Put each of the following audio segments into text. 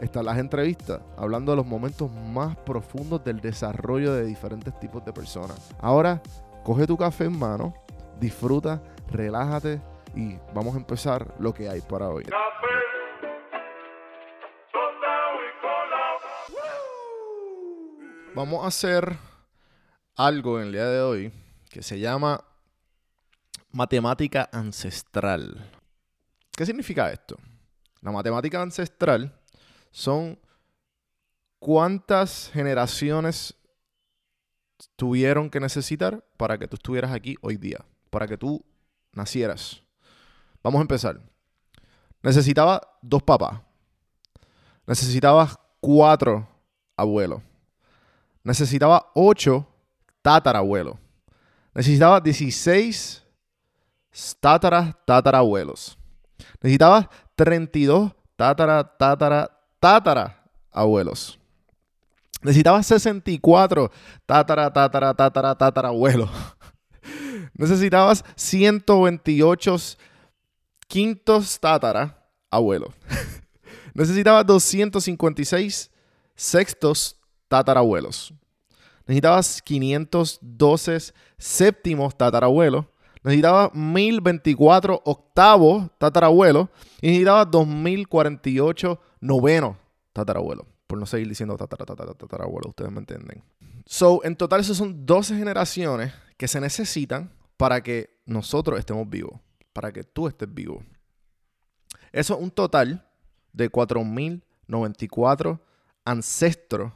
están las entrevistas, hablando de los momentos más profundos del desarrollo de diferentes tipos de personas. Ahora, coge tu café en mano, disfruta, relájate y vamos a empezar lo que hay para hoy. Vamos a hacer algo en el día de hoy que se llama matemática ancestral. ¿Qué significa esto? La matemática ancestral son cuántas generaciones tuvieron que necesitar para que tú estuvieras aquí hoy día, para que tú nacieras. Vamos a empezar. Necesitaba dos papás. Necesitabas cuatro abuelos. Necesitaba ocho tatarabuelos. Necesitaba 16 tatara tatarabuelos. Necesitaba 32 tatara tatara tatara abuelos. Necesitabas 64 tatara tatara tatara tatara abuelos. Necesitabas 128 quintos tatara abuelos. Necesitabas 256 sextos tatarabuelos. Necesitabas 512 séptimos tatarabuelos. Necesitabas 1024 octavos tatarabuelos. Y necesitabas 2048 novenos tatarabuelos. Por no seguir diciendo tatara, tatarabuelo, ustedes me entienden. So, en total, esas son 12 generaciones que se necesitan para que nosotros estemos vivos. Para que tú estés vivo. Eso es un total de 4094 ancestros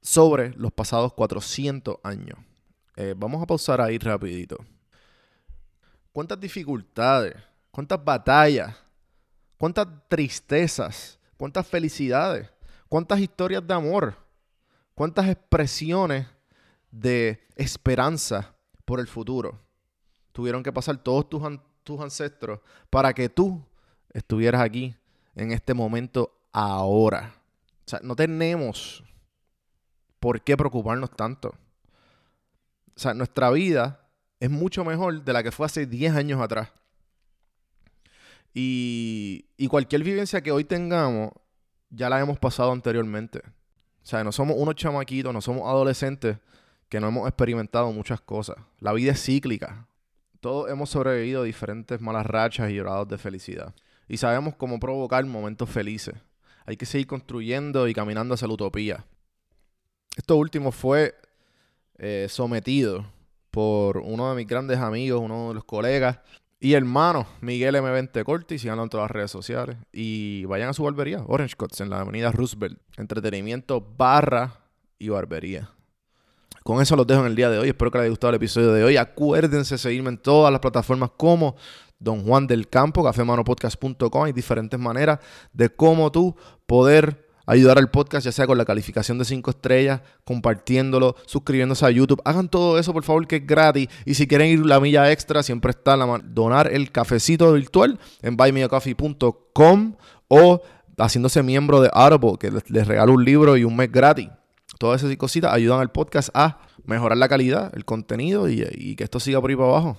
sobre los pasados 400 años. Eh, vamos a pausar ahí rapidito. ¿Cuántas dificultades? ¿Cuántas batallas? ¿Cuántas tristezas? ¿Cuántas felicidades? ¿Cuántas historias de amor? ¿Cuántas expresiones de esperanza por el futuro? Tuvieron que pasar todos tus, tus ancestros para que tú estuvieras aquí en este momento ahora. O sea, no tenemos por qué preocuparnos tanto. O sea, nuestra vida es mucho mejor de la que fue hace 10 años atrás. Y, y, cualquier vivencia que hoy tengamos, ya la hemos pasado anteriormente. O sea, no somos unos chamaquitos, no somos adolescentes que no hemos experimentado muchas cosas. La vida es cíclica. Todos hemos sobrevivido a diferentes malas rachas y llorados de felicidad. Y sabemos cómo provocar momentos felices. Hay que seguir construyendo y caminando hacia la utopía. Esto último fue eh, sometido por uno de mis grandes amigos, uno de los colegas y hermanos, Miguel M20 Corti, síganlo en todas las redes sociales. Y vayan a su barbería, Orange Cuts, en la avenida Roosevelt. Entretenimiento barra y barbería. Con eso los dejo en el día de hoy. Espero que les haya gustado el episodio de hoy. Acuérdense de seguirme en todas las plataformas como Don Juan del Campo, cafemanopodcast.com. Hay diferentes maneras de cómo tú poder ayudar al podcast, ya sea con la calificación de 5 estrellas, compartiéndolo, suscribiéndose a YouTube. Hagan todo eso, por favor, que es gratis. Y si quieren ir la milla extra, siempre está la donar el cafecito virtual en buymeacoffee.com o haciéndose miembro de Audible, que les regalo un libro y un mes gratis. Todas esas cositas ayudan al podcast a mejorar la calidad, el contenido y, que esto siga por ahí para abajo.